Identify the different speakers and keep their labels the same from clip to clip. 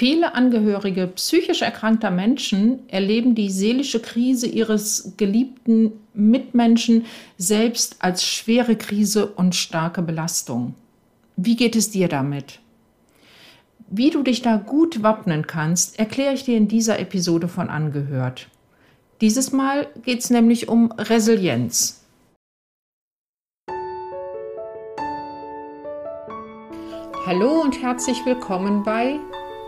Speaker 1: Viele Angehörige psychisch erkrankter Menschen erleben die seelische Krise ihres geliebten Mitmenschen selbst als schwere Krise und starke Belastung. Wie geht es dir damit? Wie du dich da gut wappnen kannst, erkläre ich dir in dieser Episode von Angehört. Dieses Mal geht es nämlich um Resilienz. Hallo und herzlich willkommen bei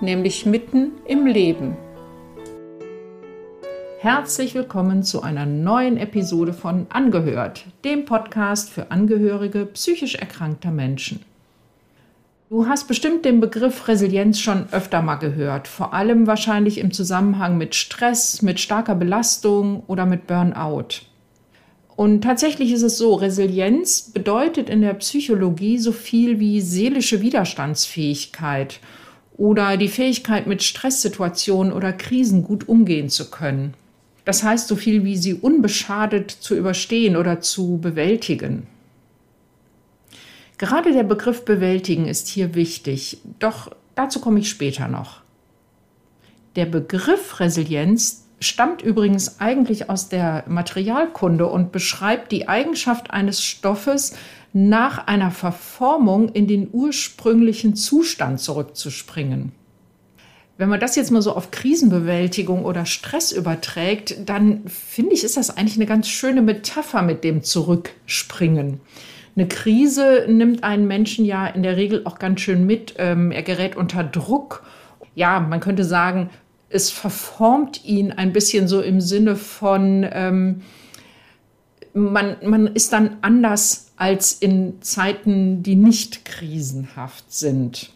Speaker 1: nämlich mitten im Leben. Herzlich willkommen zu einer neuen Episode von Angehört, dem Podcast für Angehörige psychisch erkrankter Menschen. Du hast bestimmt den Begriff Resilienz schon öfter mal gehört, vor allem wahrscheinlich im Zusammenhang mit Stress, mit starker Belastung oder mit Burnout. Und tatsächlich ist es so, Resilienz bedeutet in der Psychologie so viel wie seelische Widerstandsfähigkeit oder die Fähigkeit, mit Stresssituationen oder Krisen gut umgehen zu können. Das heißt so viel wie sie unbeschadet zu überstehen oder zu bewältigen. Gerade der Begriff bewältigen ist hier wichtig, doch dazu komme ich später noch. Der Begriff Resilienz stammt übrigens eigentlich aus der Materialkunde und beschreibt die Eigenschaft eines Stoffes, nach einer Verformung in den ursprünglichen Zustand zurückzuspringen. Wenn man das jetzt mal so auf Krisenbewältigung oder Stress überträgt, dann finde ich, ist das eigentlich eine ganz schöne Metapher mit dem Zurückspringen. Eine Krise nimmt einen Menschen ja in der Regel auch ganz schön mit. Ähm, er gerät unter Druck. Ja, man könnte sagen, es verformt ihn ein bisschen so im Sinne von, ähm, man, man ist dann anders als in Zeiten, die nicht krisenhaft sind.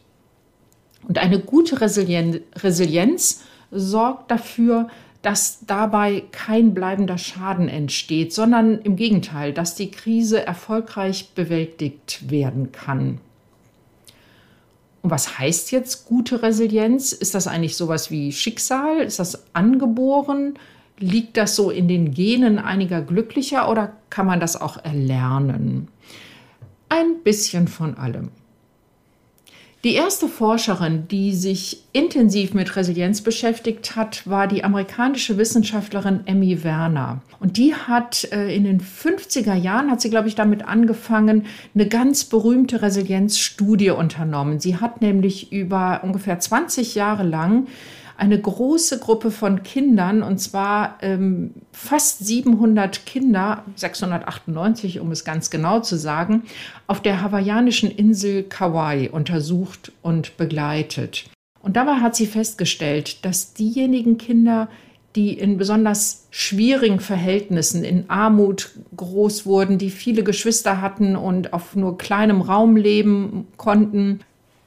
Speaker 1: Und eine gute Resilienz, Resilienz sorgt dafür, dass dabei kein bleibender Schaden entsteht, sondern im Gegenteil, dass die Krise erfolgreich bewältigt werden kann. Und was heißt jetzt gute Resilienz? Ist das eigentlich sowas wie Schicksal? Ist das angeboren? Liegt das so in den Genen einiger Glücklicher oder kann man das auch erlernen? Ein bisschen von allem. Die erste Forscherin, die sich intensiv mit Resilienz beschäftigt hat, war die amerikanische Wissenschaftlerin Emmy Werner. Und die hat äh, in den 50er Jahren, hat sie, glaube ich, damit angefangen, eine ganz berühmte Resilienzstudie unternommen. Sie hat nämlich über ungefähr 20 Jahre lang eine große Gruppe von Kindern, und zwar ähm, fast 700 Kinder, 698, um es ganz genau zu sagen, auf der hawaiianischen Insel Kauai untersucht und begleitet. Und dabei hat sie festgestellt, dass diejenigen Kinder, die in besonders schwierigen Verhältnissen, in Armut groß wurden, die viele Geschwister hatten und auf nur kleinem Raum leben konnten,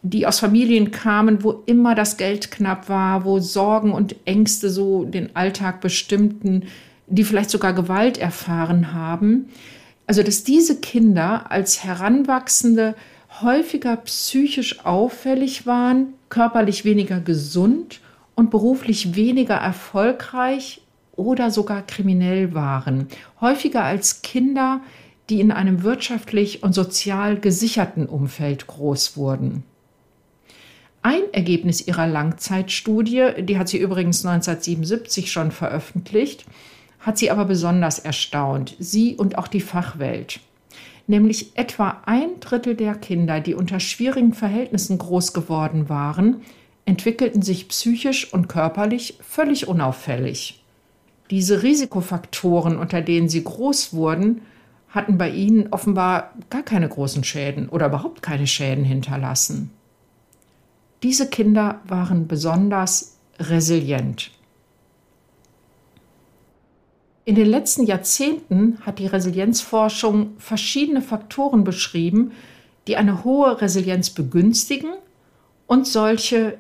Speaker 1: die aus Familien kamen, wo immer das Geld knapp war, wo Sorgen und Ängste so den Alltag bestimmten, die vielleicht sogar Gewalt erfahren haben. Also dass diese Kinder als Heranwachsende häufiger psychisch auffällig waren, körperlich weniger gesund und beruflich weniger erfolgreich oder sogar kriminell waren. Häufiger als Kinder, die in einem wirtschaftlich und sozial gesicherten Umfeld groß wurden. Ein Ergebnis ihrer Langzeitstudie, die hat sie übrigens 1977 schon veröffentlicht, hat sie aber besonders erstaunt, sie und auch die Fachwelt. Nämlich etwa ein Drittel der Kinder, die unter schwierigen Verhältnissen groß geworden waren, entwickelten sich psychisch und körperlich völlig unauffällig. Diese Risikofaktoren, unter denen sie groß wurden, hatten bei ihnen offenbar gar keine großen Schäden oder überhaupt keine Schäden hinterlassen. Diese Kinder waren besonders resilient. In den letzten Jahrzehnten hat die Resilienzforschung verschiedene Faktoren beschrieben, die eine hohe Resilienz begünstigen und solche,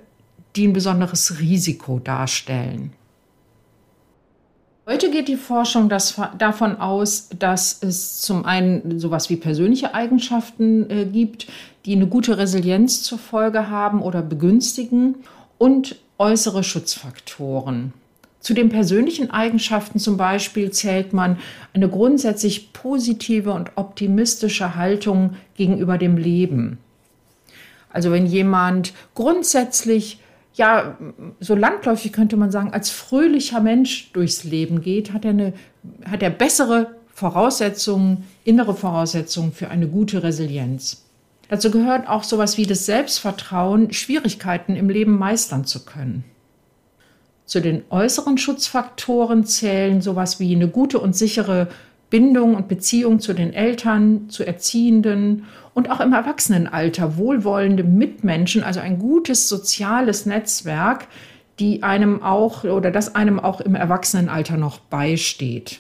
Speaker 1: die ein besonderes Risiko darstellen. Heute geht die Forschung das, davon aus, dass es zum einen sowas wie persönliche Eigenschaften äh, gibt, die eine gute Resilienz zur Folge haben oder begünstigen und äußere Schutzfaktoren. Zu den persönlichen Eigenschaften zum Beispiel zählt man eine grundsätzlich positive und optimistische Haltung gegenüber dem Leben. Also wenn jemand grundsätzlich ja, so landläufig könnte man sagen, als fröhlicher Mensch durchs Leben geht, hat er, eine, hat er bessere Voraussetzungen, innere Voraussetzungen für eine gute Resilienz. Dazu gehört auch sowas wie das Selbstvertrauen, Schwierigkeiten im Leben meistern zu können. Zu den äußeren Schutzfaktoren zählen sowas wie eine gute und sichere Bindung und Beziehung zu den Eltern, zu Erziehenden und auch im Erwachsenenalter wohlwollende Mitmenschen, also ein gutes soziales Netzwerk, die einem auch oder das einem auch im Erwachsenenalter noch beisteht.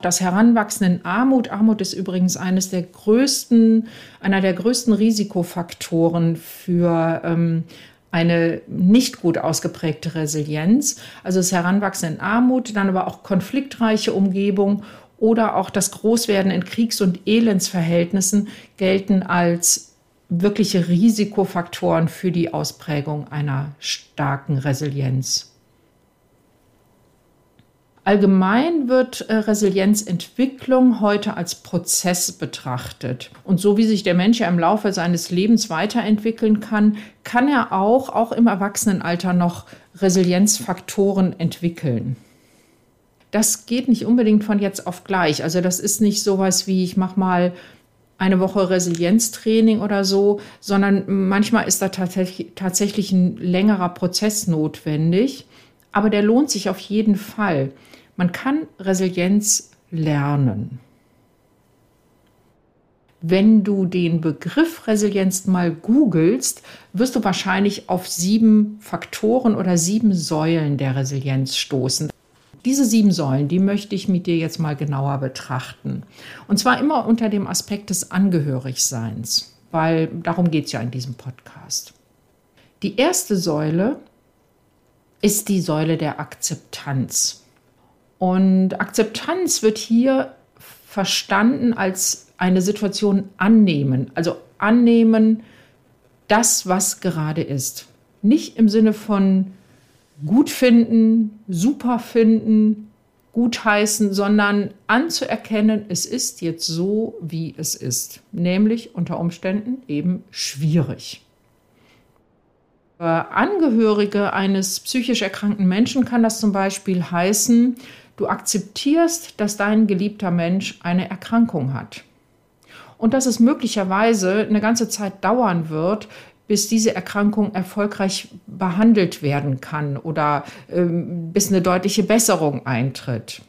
Speaker 1: Das Heranwachsen in Armut. Armut ist übrigens eines der größten, einer der größten Risikofaktoren für ähm, eine nicht gut ausgeprägte Resilienz, also das Heranwachsen in Armut, dann aber auch konfliktreiche Umgebung oder auch das Großwerden in Kriegs- und Elendsverhältnissen gelten als wirkliche Risikofaktoren für die Ausprägung einer starken Resilienz. Allgemein wird äh, Resilienzentwicklung heute als Prozess betrachtet. Und so wie sich der Mensch ja im Laufe seines Lebens weiterentwickeln kann, kann er auch, auch im Erwachsenenalter noch Resilienzfaktoren entwickeln. Das geht nicht unbedingt von jetzt auf gleich. Also das ist nicht sowas wie ich mache mal eine Woche Resilienztraining oder so, sondern manchmal ist da tatsächlich, tatsächlich ein längerer Prozess notwendig. Aber der lohnt sich auf jeden Fall. Man kann Resilienz lernen. Wenn du den Begriff Resilienz mal googelst, wirst du wahrscheinlich auf sieben Faktoren oder sieben Säulen der Resilienz stoßen. Diese sieben Säulen, die möchte ich mit dir jetzt mal genauer betrachten. Und zwar immer unter dem Aspekt des Angehörigseins, weil darum geht es ja in diesem Podcast. Die erste Säule ist die Säule der Akzeptanz. Und Akzeptanz wird hier verstanden als eine Situation annehmen, also annehmen das, was gerade ist. Nicht im Sinne von gut finden, super finden, gutheißen, sondern anzuerkennen, es ist jetzt so, wie es ist, nämlich unter Umständen eben schwierig. Für Angehörige eines psychisch erkrankten Menschen kann das zum Beispiel heißen, Du akzeptierst, dass dein geliebter Mensch eine Erkrankung hat. Und dass es möglicherweise eine ganze Zeit dauern wird, bis diese Erkrankung erfolgreich behandelt werden kann oder ähm, bis eine deutliche Besserung eintritt.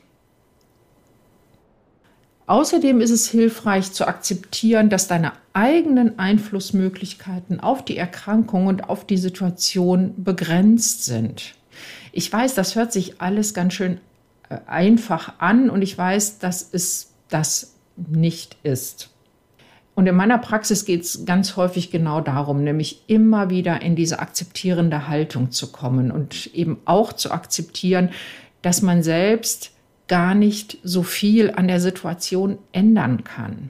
Speaker 1: Außerdem ist es hilfreich zu akzeptieren, dass deine eigenen Einflussmöglichkeiten auf die Erkrankung und auf die Situation begrenzt sind. Ich weiß, das hört sich alles ganz schön einfach an und ich weiß, dass es das nicht ist. Und in meiner Praxis geht es ganz häufig genau darum, nämlich immer wieder in diese akzeptierende Haltung zu kommen und eben auch zu akzeptieren, dass man selbst gar nicht so viel an der Situation ändern kann.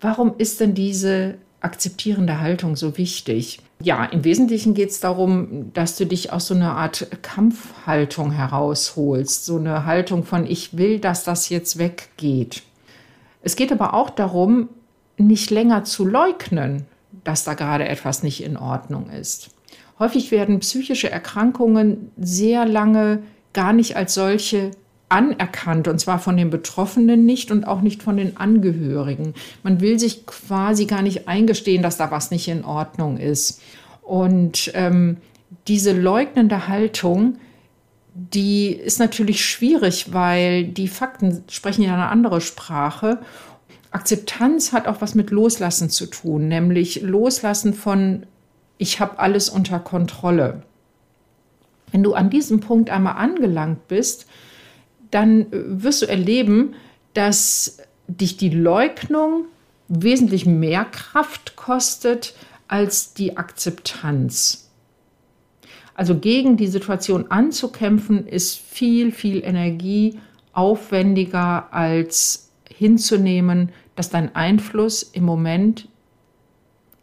Speaker 1: Warum ist denn diese akzeptierende Haltung so wichtig? Ja, im Wesentlichen geht es darum, dass du dich aus so einer Art Kampfhaltung herausholst, so eine Haltung von ich will, dass das jetzt weggeht. Es geht aber auch darum, nicht länger zu leugnen, dass da gerade etwas nicht in Ordnung ist. Häufig werden psychische Erkrankungen sehr lange gar nicht als solche anerkannt, und zwar von den Betroffenen nicht und auch nicht von den Angehörigen. Man will sich quasi gar nicht eingestehen, dass da was nicht in Ordnung ist. Und ähm, diese leugnende Haltung, die ist natürlich schwierig, weil die Fakten sprechen ja eine andere Sprache. Akzeptanz hat auch was mit Loslassen zu tun, nämlich Loslassen von, ich habe alles unter Kontrolle. Wenn du an diesem Punkt einmal angelangt bist, dann wirst du erleben, dass dich die Leugnung wesentlich mehr Kraft kostet, als die Akzeptanz. Also gegen die Situation anzukämpfen, ist viel, viel Energie aufwendiger als hinzunehmen, dass dein Einfluss im Moment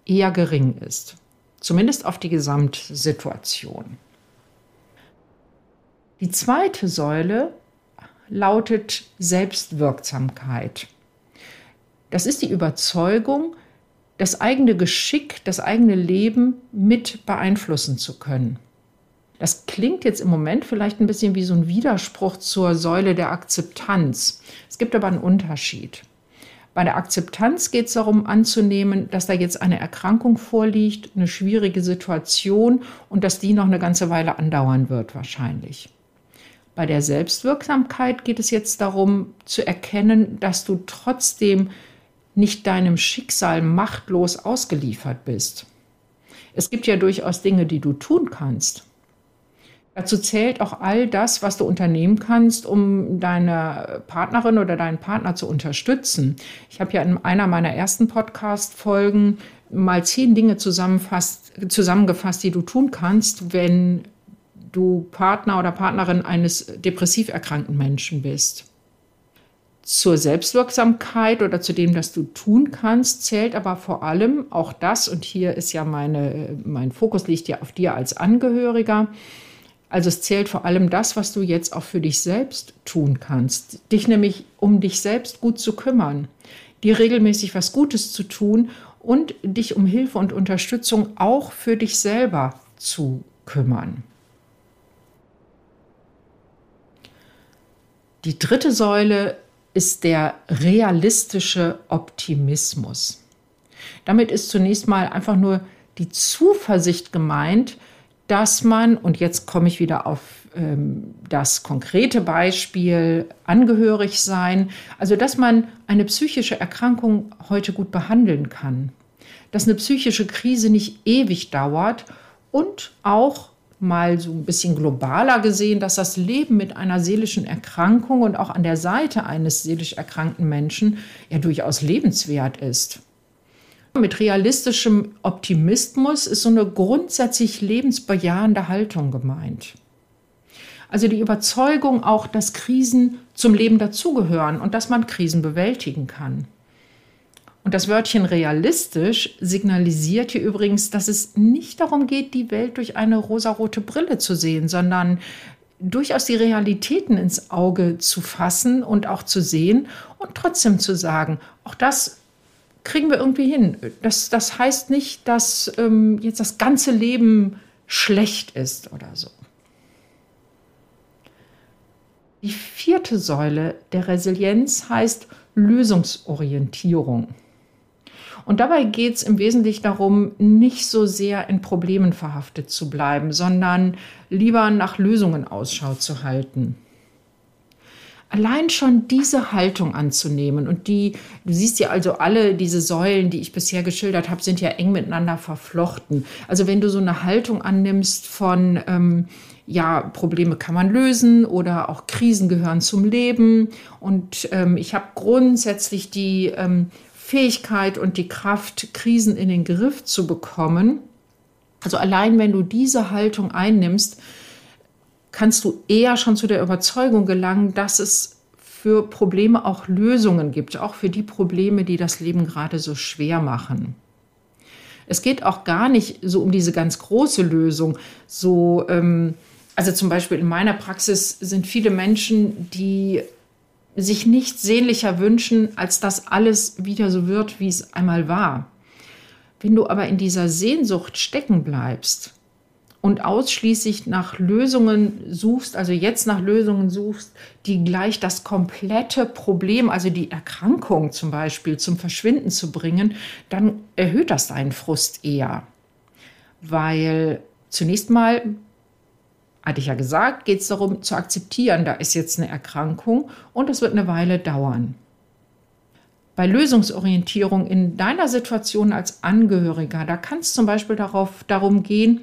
Speaker 1: eher gering ist. Zumindest auf die Gesamtsituation. Die zweite Säule lautet Selbstwirksamkeit. Das ist die Überzeugung, das eigene Geschick, das eigene Leben mit beeinflussen zu können. Das klingt jetzt im Moment vielleicht ein bisschen wie so ein Widerspruch zur Säule der Akzeptanz. Es gibt aber einen Unterschied. Bei der Akzeptanz geht es darum anzunehmen, dass da jetzt eine Erkrankung vorliegt, eine schwierige Situation und dass die noch eine ganze Weile andauern wird wahrscheinlich. Bei der Selbstwirksamkeit geht es jetzt darum zu erkennen, dass du trotzdem nicht deinem Schicksal machtlos ausgeliefert bist. Es gibt ja durchaus Dinge, die du tun kannst. Dazu zählt auch all das, was du unternehmen kannst, um deine Partnerin oder deinen Partner zu unterstützen. Ich habe ja in einer meiner ersten Podcast-Folgen mal zehn Dinge zusammengefasst, die du tun kannst, wenn du Partner oder Partnerin eines depressiv erkrankten Menschen bist. Zur Selbstwirksamkeit oder zu dem, was du tun kannst, zählt aber vor allem auch das, und hier ist ja meine, mein Fokus liegt ja auf dir als Angehöriger, also es zählt vor allem das, was du jetzt auch für dich selbst tun kannst. Dich nämlich um dich selbst gut zu kümmern, dir regelmäßig was Gutes zu tun und dich um Hilfe und Unterstützung auch für dich selber zu kümmern. Die dritte Säule ist der realistische Optimismus. Damit ist zunächst mal einfach nur die Zuversicht gemeint, dass man, und jetzt komme ich wieder auf ähm, das konkrete Beispiel, angehörig sein, also dass man eine psychische Erkrankung heute gut behandeln kann, dass eine psychische Krise nicht ewig dauert und auch mal so ein bisschen globaler gesehen, dass das Leben mit einer seelischen Erkrankung und auch an der Seite eines seelisch erkrankten Menschen ja durchaus lebenswert ist. Mit realistischem Optimismus ist so eine grundsätzlich lebensbejahende Haltung gemeint. Also die Überzeugung auch, dass Krisen zum Leben dazugehören und dass man Krisen bewältigen kann. Und das Wörtchen realistisch signalisiert hier übrigens, dass es nicht darum geht, die Welt durch eine rosarote Brille zu sehen, sondern durchaus die Realitäten ins Auge zu fassen und auch zu sehen und trotzdem zu sagen, auch das kriegen wir irgendwie hin. Das, das heißt nicht, dass ähm, jetzt das ganze Leben schlecht ist oder so. Die vierte Säule der Resilienz heißt Lösungsorientierung. Und dabei geht es im Wesentlichen darum, nicht so sehr in Problemen verhaftet zu bleiben, sondern lieber nach Lösungen Ausschau zu halten allein schon diese Haltung anzunehmen und die, du siehst ja also alle diese Säulen, die ich bisher geschildert habe, sind ja eng miteinander verflochten. Also wenn du so eine Haltung annimmst von, ähm, ja, Probleme kann man lösen oder auch Krisen gehören zum Leben und ähm, ich habe grundsätzlich die ähm, Fähigkeit und die Kraft, Krisen in den Griff zu bekommen. Also allein wenn du diese Haltung einnimmst, kannst du eher schon zu der Überzeugung gelangen, dass es für Probleme auch Lösungen gibt, auch für die Probleme, die das Leben gerade so schwer machen. Es geht auch gar nicht so um diese ganz große Lösung. So, ähm, also zum Beispiel in meiner Praxis sind viele Menschen, die sich nichts sehnlicher wünschen, als dass alles wieder so wird, wie es einmal war. Wenn du aber in dieser Sehnsucht stecken bleibst, und ausschließlich nach Lösungen suchst, also jetzt nach Lösungen suchst, die gleich das komplette Problem, also die Erkrankung zum Beispiel, zum Verschwinden zu bringen, dann erhöht das deinen Frust eher. Weil zunächst mal, hatte ich ja gesagt, geht es darum zu akzeptieren, da ist jetzt eine Erkrankung und es wird eine Weile dauern. Bei Lösungsorientierung in deiner Situation als Angehöriger, da kann es zum Beispiel darauf, darum gehen,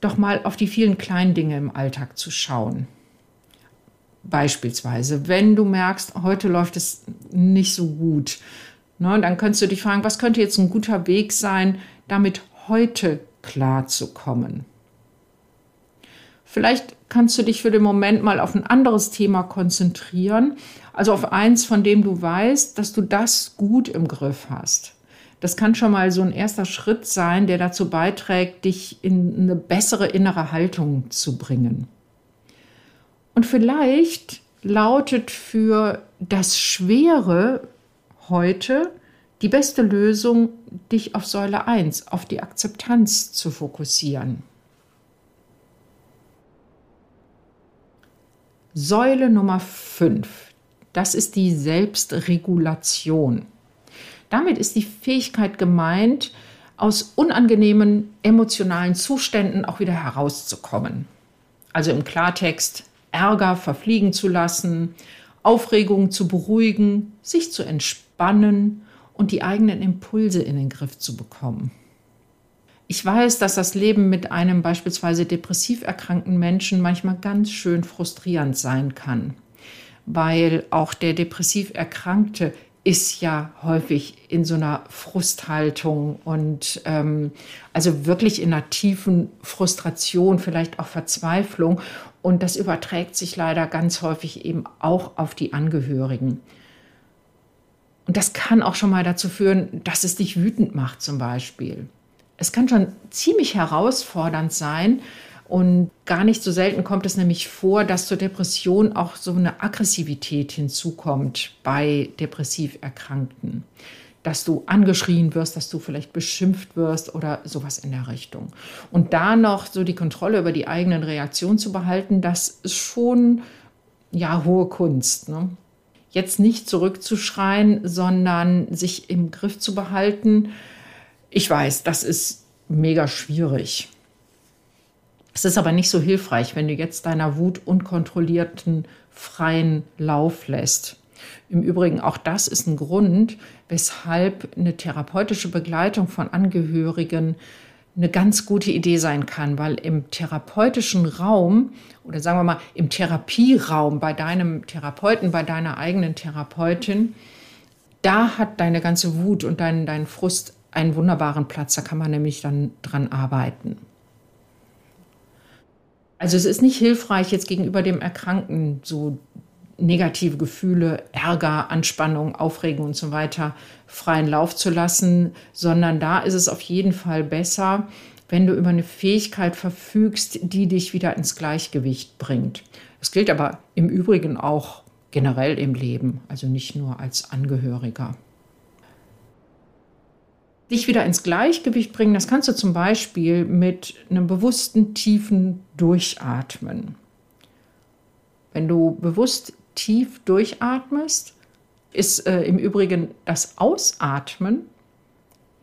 Speaker 1: doch mal auf die vielen kleinen Dinge im Alltag zu schauen. Beispielsweise, wenn du merkst, heute läuft es nicht so gut, ne, dann könntest du dich fragen, was könnte jetzt ein guter Weg sein, damit heute klarzukommen. Vielleicht kannst du dich für den Moment mal auf ein anderes Thema konzentrieren, also auf eins, von dem du weißt, dass du das gut im Griff hast. Das kann schon mal so ein erster Schritt sein, der dazu beiträgt, dich in eine bessere innere Haltung zu bringen. Und vielleicht lautet für das Schwere heute die beste Lösung, dich auf Säule 1, auf die Akzeptanz zu fokussieren. Säule Nummer 5, das ist die Selbstregulation. Damit ist die Fähigkeit gemeint, aus unangenehmen emotionalen Zuständen auch wieder herauszukommen. Also im Klartext, Ärger verfliegen zu lassen, Aufregung zu beruhigen, sich zu entspannen und die eigenen Impulse in den Griff zu bekommen. Ich weiß, dass das Leben mit einem beispielsweise depressiv erkrankten Menschen manchmal ganz schön frustrierend sein kann, weil auch der depressiv Erkrankte ist ja häufig in so einer Frusthaltung und ähm, also wirklich in einer tiefen Frustration, vielleicht auch Verzweiflung. Und das überträgt sich leider ganz häufig eben auch auf die Angehörigen. Und das kann auch schon mal dazu führen, dass es dich wütend macht zum Beispiel. Es kann schon ziemlich herausfordernd sein, und gar nicht so selten kommt es nämlich vor, dass zur Depression auch so eine Aggressivität hinzukommt bei depressiv Erkrankten. Dass du angeschrien wirst, dass du vielleicht beschimpft wirst oder sowas in der Richtung. Und da noch so die Kontrolle über die eigenen Reaktionen zu behalten, das ist schon ja hohe Kunst. Ne? Jetzt nicht zurückzuschreien, sondern sich im Griff zu behalten. Ich weiß, das ist mega schwierig. Es ist aber nicht so hilfreich, wenn du jetzt deiner Wut unkontrollierten freien Lauf lässt. Im Übrigen, auch das ist ein Grund, weshalb eine therapeutische Begleitung von Angehörigen eine ganz gute Idee sein kann, weil im therapeutischen Raum oder sagen wir mal im Therapieraum bei deinem Therapeuten, bei deiner eigenen Therapeutin, da hat deine ganze Wut und dein, dein Frust einen wunderbaren Platz. Da kann man nämlich dann dran arbeiten. Also es ist nicht hilfreich, jetzt gegenüber dem Erkrankten so negative Gefühle, Ärger, Anspannung, Aufregung und so weiter freien Lauf zu lassen, sondern da ist es auf jeden Fall besser, wenn du über eine Fähigkeit verfügst, die dich wieder ins Gleichgewicht bringt. Das gilt aber im Übrigen auch generell im Leben, also nicht nur als Angehöriger dich wieder ins Gleichgewicht bringen, das kannst du zum Beispiel mit einem bewussten, tiefen Durchatmen. Wenn du bewusst tief durchatmest, ist äh, im Übrigen das Ausatmen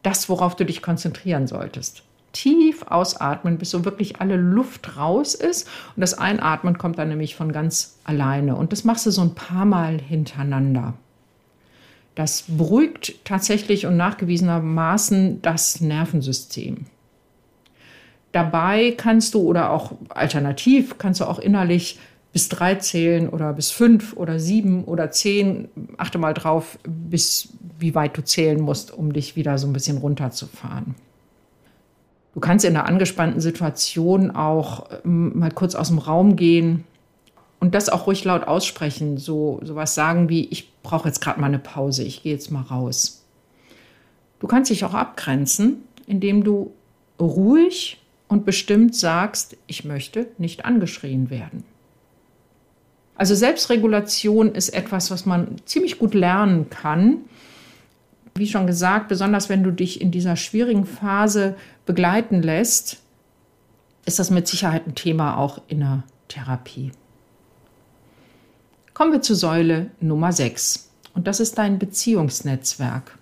Speaker 1: das, worauf du dich konzentrieren solltest. Tief ausatmen, bis so wirklich alle Luft raus ist. Und das Einatmen kommt dann nämlich von ganz alleine. Und das machst du so ein paar Mal hintereinander. Das beruhigt tatsächlich und nachgewiesenermaßen das Nervensystem. Dabei kannst du oder auch alternativ kannst du auch innerlich bis drei zählen oder bis fünf oder sieben oder zehn. Achte mal drauf, bis wie weit du zählen musst, um dich wieder so ein bisschen runterzufahren. Du kannst in einer angespannten Situation auch ähm, mal kurz aus dem Raum gehen, und das auch ruhig laut aussprechen, so sowas sagen wie ich brauche jetzt gerade mal eine Pause, ich gehe jetzt mal raus. Du kannst dich auch abgrenzen, indem du ruhig und bestimmt sagst, ich möchte nicht angeschrien werden. Also Selbstregulation ist etwas, was man ziemlich gut lernen kann. Wie schon gesagt, besonders wenn du dich in dieser schwierigen Phase begleiten lässt, ist das mit Sicherheit ein Thema auch in der Therapie. Kommen wir zu Säule Nummer 6 und das ist dein Beziehungsnetzwerk.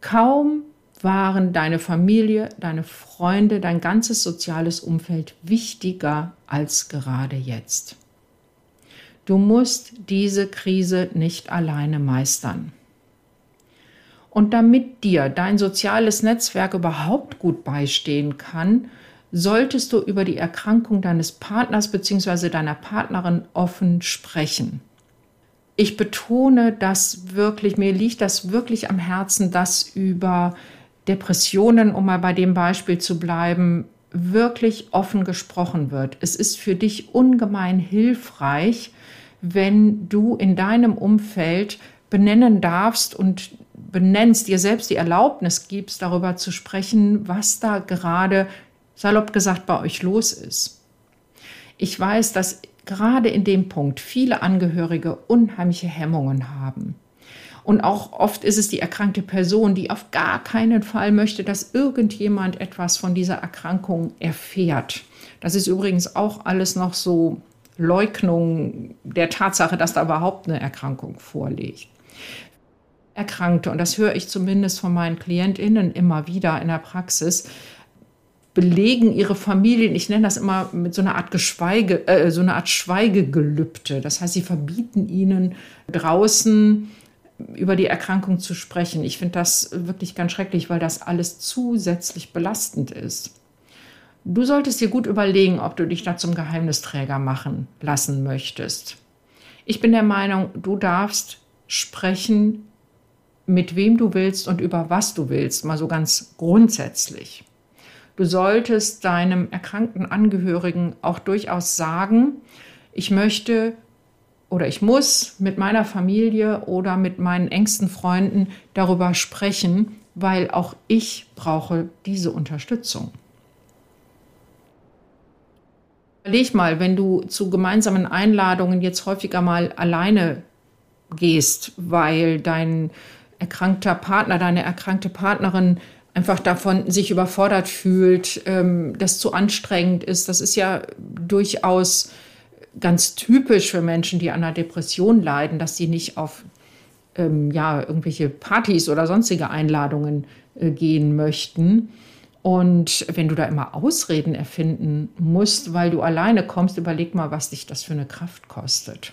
Speaker 1: Kaum waren deine Familie, deine Freunde, dein ganzes soziales Umfeld wichtiger als gerade jetzt. Du musst diese Krise nicht alleine meistern. Und damit dir dein soziales Netzwerk überhaupt gut beistehen kann, solltest du über die Erkrankung deines Partners bzw. deiner Partnerin offen sprechen. Ich betone das wirklich, mir liegt das wirklich am Herzen, das über Depressionen, um mal bei dem Beispiel zu bleiben, wirklich offen gesprochen wird. Es ist für dich ungemein hilfreich, wenn du in deinem Umfeld benennen darfst und benennst, dir selbst die Erlaubnis gibst, darüber zu sprechen, was da gerade, salopp gesagt, bei euch los ist. Ich weiß, dass gerade in dem Punkt viele Angehörige unheimliche Hemmungen haben. Und auch oft ist es die erkrankte Person, die auf gar keinen Fall möchte, dass irgendjemand etwas von dieser Erkrankung erfährt. Das ist übrigens auch alles noch so Leugnung der Tatsache, dass da überhaupt eine Erkrankung vorliegt. Erkrankte, und das höre ich zumindest von meinen KlientInnen immer wieder in der Praxis, belegen ihre Familien, ich nenne das immer mit so einer Art Geschweige, äh, so einer Art Schweigegelübde. Das heißt, sie verbieten ihnen draußen über die Erkrankung zu sprechen. Ich finde das wirklich ganz schrecklich, weil das alles zusätzlich belastend ist. Du solltest dir gut überlegen, ob du dich da zum Geheimnisträger machen lassen möchtest. Ich bin der Meinung, du darfst sprechen, mit wem du willst und über was du willst, mal so ganz grundsätzlich. Du solltest deinem erkrankten Angehörigen auch durchaus sagen, ich möchte oder ich muss mit meiner Familie oder mit meinen engsten Freunden darüber sprechen, weil auch ich brauche diese Unterstützung. Überleg mal, wenn du zu gemeinsamen Einladungen jetzt häufiger mal alleine gehst, weil dein erkrankter Partner, deine erkrankte Partnerin einfach davon sich überfordert fühlt, ähm, das zu anstrengend ist. Das ist ja durchaus ganz typisch für Menschen, die an einer Depression leiden, dass sie nicht auf ähm, ja, irgendwelche Partys oder sonstige Einladungen äh, gehen möchten. Und wenn du da immer Ausreden erfinden musst, weil du alleine kommst, überleg mal, was dich das für eine Kraft kostet.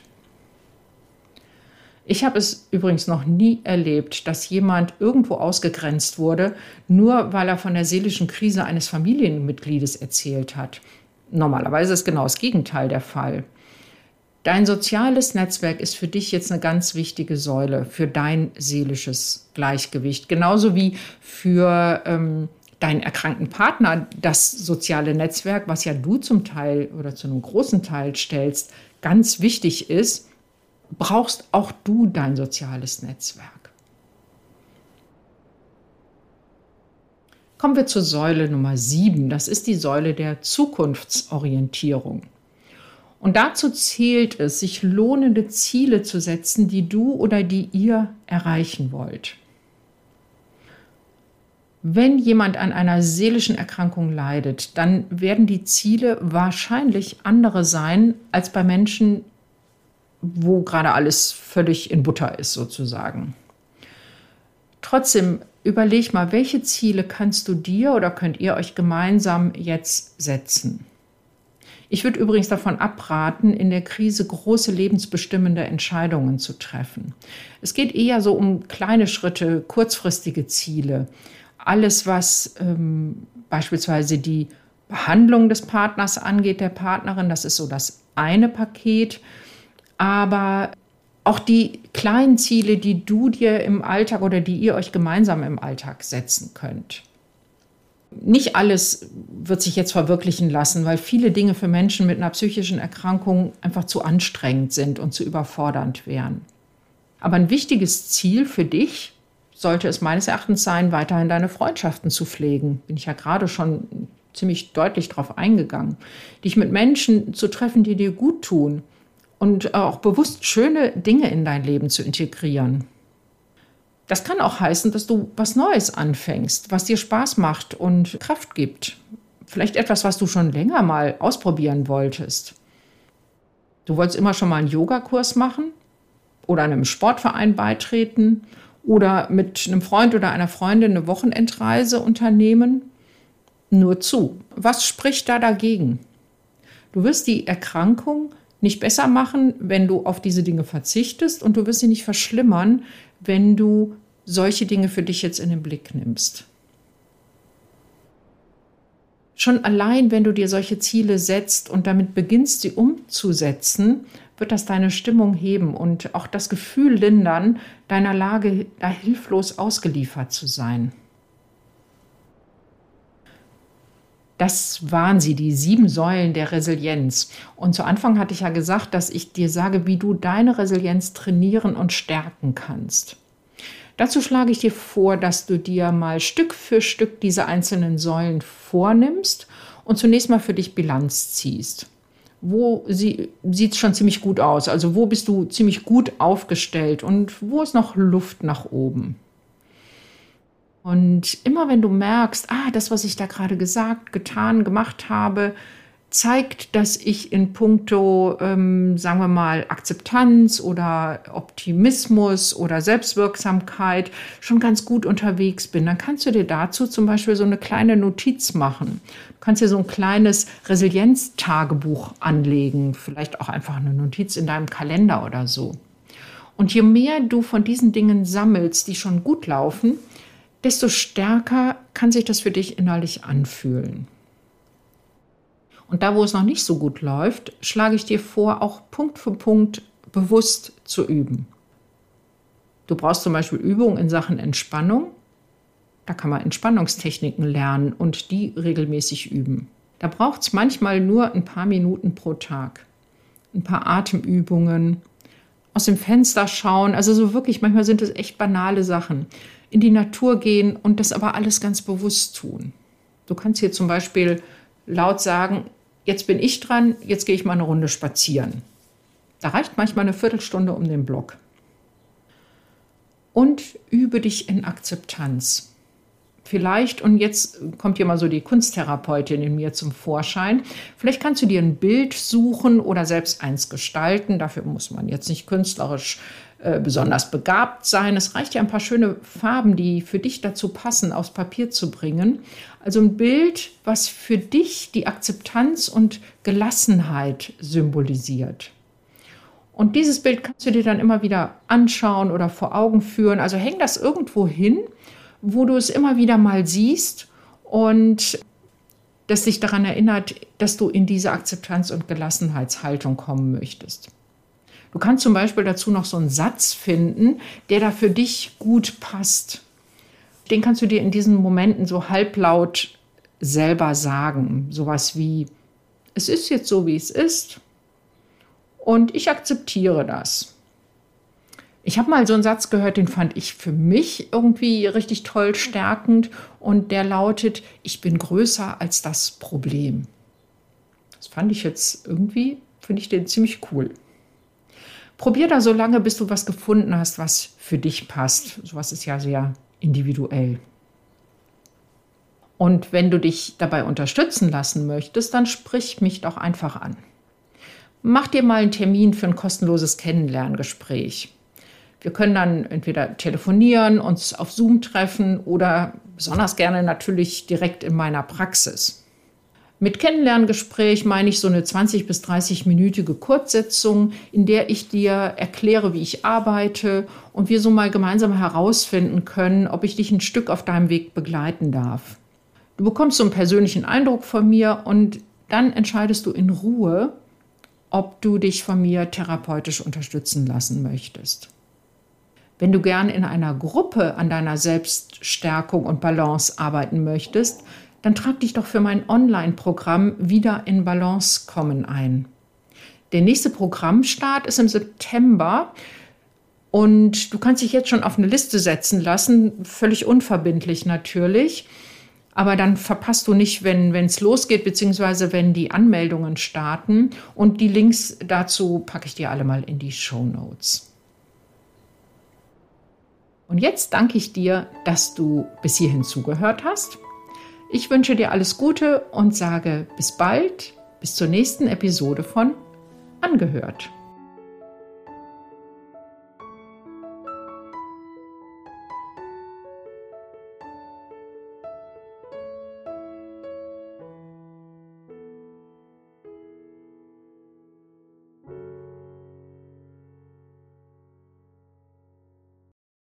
Speaker 1: Ich habe es übrigens noch nie erlebt, dass jemand irgendwo ausgegrenzt wurde, nur weil er von der seelischen Krise eines Familienmitgliedes erzählt hat. Normalerweise ist genau das Gegenteil der Fall. Dein soziales Netzwerk ist für dich jetzt eine ganz wichtige Säule für dein seelisches Gleichgewicht, genauso wie für ähm, deinen erkrankten Partner das soziale Netzwerk, was ja du zum Teil oder zu einem großen Teil stellst, ganz wichtig ist, brauchst auch du dein soziales Netzwerk. Kommen wir zur Säule Nummer 7. Das ist die Säule der Zukunftsorientierung. Und dazu zählt es, sich lohnende Ziele zu setzen, die du oder die ihr erreichen wollt. Wenn jemand an einer seelischen Erkrankung leidet, dann werden die Ziele wahrscheinlich andere sein als bei Menschen, wo gerade alles völlig in Butter ist sozusagen. Trotzdem überleg mal, welche Ziele kannst du dir oder könnt ihr euch gemeinsam jetzt setzen? Ich würde übrigens davon abraten, in der Krise große lebensbestimmende Entscheidungen zu treffen. Es geht eher so um kleine Schritte, kurzfristige Ziele. Alles, was ähm, beispielsweise die Behandlung des Partners angeht, der Partnerin, das ist so das eine Paket. Aber auch die kleinen Ziele, die du dir im Alltag oder die ihr euch gemeinsam im Alltag setzen könnt nicht alles wird sich jetzt verwirklichen lassen, weil viele Dinge für Menschen mit einer psychischen Erkrankung einfach zu anstrengend sind und zu überfordernd wären. Aber ein wichtiges Ziel für dich sollte es meines Erachtens sein, weiterhin deine Freundschaften zu pflegen. Bin ich ja gerade schon ziemlich deutlich darauf eingegangen. Dich mit Menschen zu treffen, die dir gut tun und auch bewusst schöne Dinge in dein Leben zu integrieren. Das kann auch heißen, dass du was Neues anfängst, was dir Spaß macht und Kraft gibt. Vielleicht etwas, was du schon länger mal ausprobieren wolltest. Du wolltest immer schon mal einen Yogakurs machen oder einem Sportverein beitreten oder mit einem Freund oder einer Freundin eine Wochenendreise unternehmen. Nur zu. Was spricht da dagegen? Du wirst die Erkrankung nicht besser machen, wenn du auf diese Dinge verzichtest und du wirst sie nicht verschlimmern, wenn du solche Dinge für dich jetzt in den Blick nimmst. Schon allein, wenn du dir solche Ziele setzt und damit beginnst, sie umzusetzen, wird das deine Stimmung heben und auch das Gefühl lindern, deiner Lage da hilflos ausgeliefert zu sein. Das waren sie, die sieben Säulen der Resilienz. Und zu Anfang hatte ich ja gesagt, dass ich dir sage, wie du deine Resilienz trainieren und stärken kannst. Dazu schlage ich dir vor, dass du dir mal Stück für Stück diese einzelnen Säulen vornimmst und zunächst mal für dich Bilanz ziehst. Wo sieht es schon ziemlich gut aus? Also wo bist du ziemlich gut aufgestellt und wo ist noch Luft nach oben? Und immer wenn du merkst, ah, das, was ich da gerade gesagt, getan, gemacht habe, zeigt, dass ich in puncto, ähm, sagen wir mal, Akzeptanz oder Optimismus oder Selbstwirksamkeit schon ganz gut unterwegs bin, dann kannst du dir dazu zum Beispiel so eine kleine Notiz machen. Du kannst dir so ein kleines Resilienztagebuch anlegen, vielleicht auch einfach eine Notiz in deinem Kalender oder so. Und je mehr du von diesen Dingen sammelst, die schon gut laufen, desto stärker kann sich das für dich innerlich anfühlen. Und da, wo es noch nicht so gut läuft, schlage ich dir vor, auch Punkt für Punkt bewusst zu üben. Du brauchst zum Beispiel Übungen in Sachen Entspannung. Da kann man Entspannungstechniken lernen und die regelmäßig üben. Da braucht es manchmal nur ein paar Minuten pro Tag. Ein paar Atemübungen, aus dem Fenster schauen. Also so wirklich, manchmal sind es echt banale Sachen. In die Natur gehen und das aber alles ganz bewusst tun. Du kannst hier zum Beispiel laut sagen, jetzt bin ich dran, jetzt gehe ich mal eine Runde spazieren. Da reicht manchmal eine Viertelstunde um den Block. Und übe dich in Akzeptanz. Vielleicht, und jetzt kommt hier mal so die Kunsttherapeutin in mir zum Vorschein, vielleicht kannst du dir ein Bild suchen oder selbst eins gestalten. Dafür muss man jetzt nicht künstlerisch äh, besonders begabt sein. Es reicht ja ein paar schöne Farben, die für dich dazu passen, aufs Papier zu bringen. Also ein Bild, was für dich die Akzeptanz und Gelassenheit symbolisiert. Und dieses Bild kannst du dir dann immer wieder anschauen oder vor Augen führen. Also häng das irgendwo hin wo du es immer wieder mal siehst und das dich daran erinnert, dass du in diese Akzeptanz- und Gelassenheitshaltung kommen möchtest. Du kannst zum Beispiel dazu noch so einen Satz finden, der da für dich gut passt. Den kannst du dir in diesen Momenten so halblaut selber sagen. Sowas wie, es ist jetzt so, wie es ist und ich akzeptiere das. Ich habe mal so einen Satz gehört, den fand ich für mich irgendwie richtig toll stärkend und der lautet, ich bin größer als das Problem. Das fand ich jetzt irgendwie, finde ich den ziemlich cool. Probier da so lange, bis du was gefunden hast, was für dich passt. Sowas ist ja sehr individuell. Und wenn du dich dabei unterstützen lassen möchtest, dann sprich mich doch einfach an. Mach dir mal einen Termin für ein kostenloses Kennenlerngespräch. Wir können dann entweder telefonieren, uns auf Zoom treffen oder besonders gerne natürlich direkt in meiner Praxis. Mit Kennenlerngespräch meine ich so eine 20 bis 30-minütige Kurzsetzung, in der ich dir erkläre, wie ich arbeite und wir so mal gemeinsam herausfinden können, ob ich dich ein Stück auf deinem Weg begleiten darf. Du bekommst so einen persönlichen Eindruck von mir und dann entscheidest du in Ruhe, ob du dich von mir therapeutisch unterstützen lassen möchtest. Wenn du gern in einer Gruppe an deiner Selbststärkung und Balance arbeiten möchtest, dann trag dich doch für mein Online-Programm wieder in Balance kommen ein. Der nächste Programmstart ist im September und du kannst dich jetzt schon auf eine Liste setzen lassen, völlig unverbindlich natürlich. Aber dann verpasst du nicht, wenn es losgeht, beziehungsweise wenn die Anmeldungen starten. Und die Links dazu packe ich dir alle mal in die Show Notes. Und jetzt danke ich dir, dass du bis hierhin zugehört hast. Ich wünsche dir alles Gute und sage bis bald, bis zur nächsten Episode von Angehört.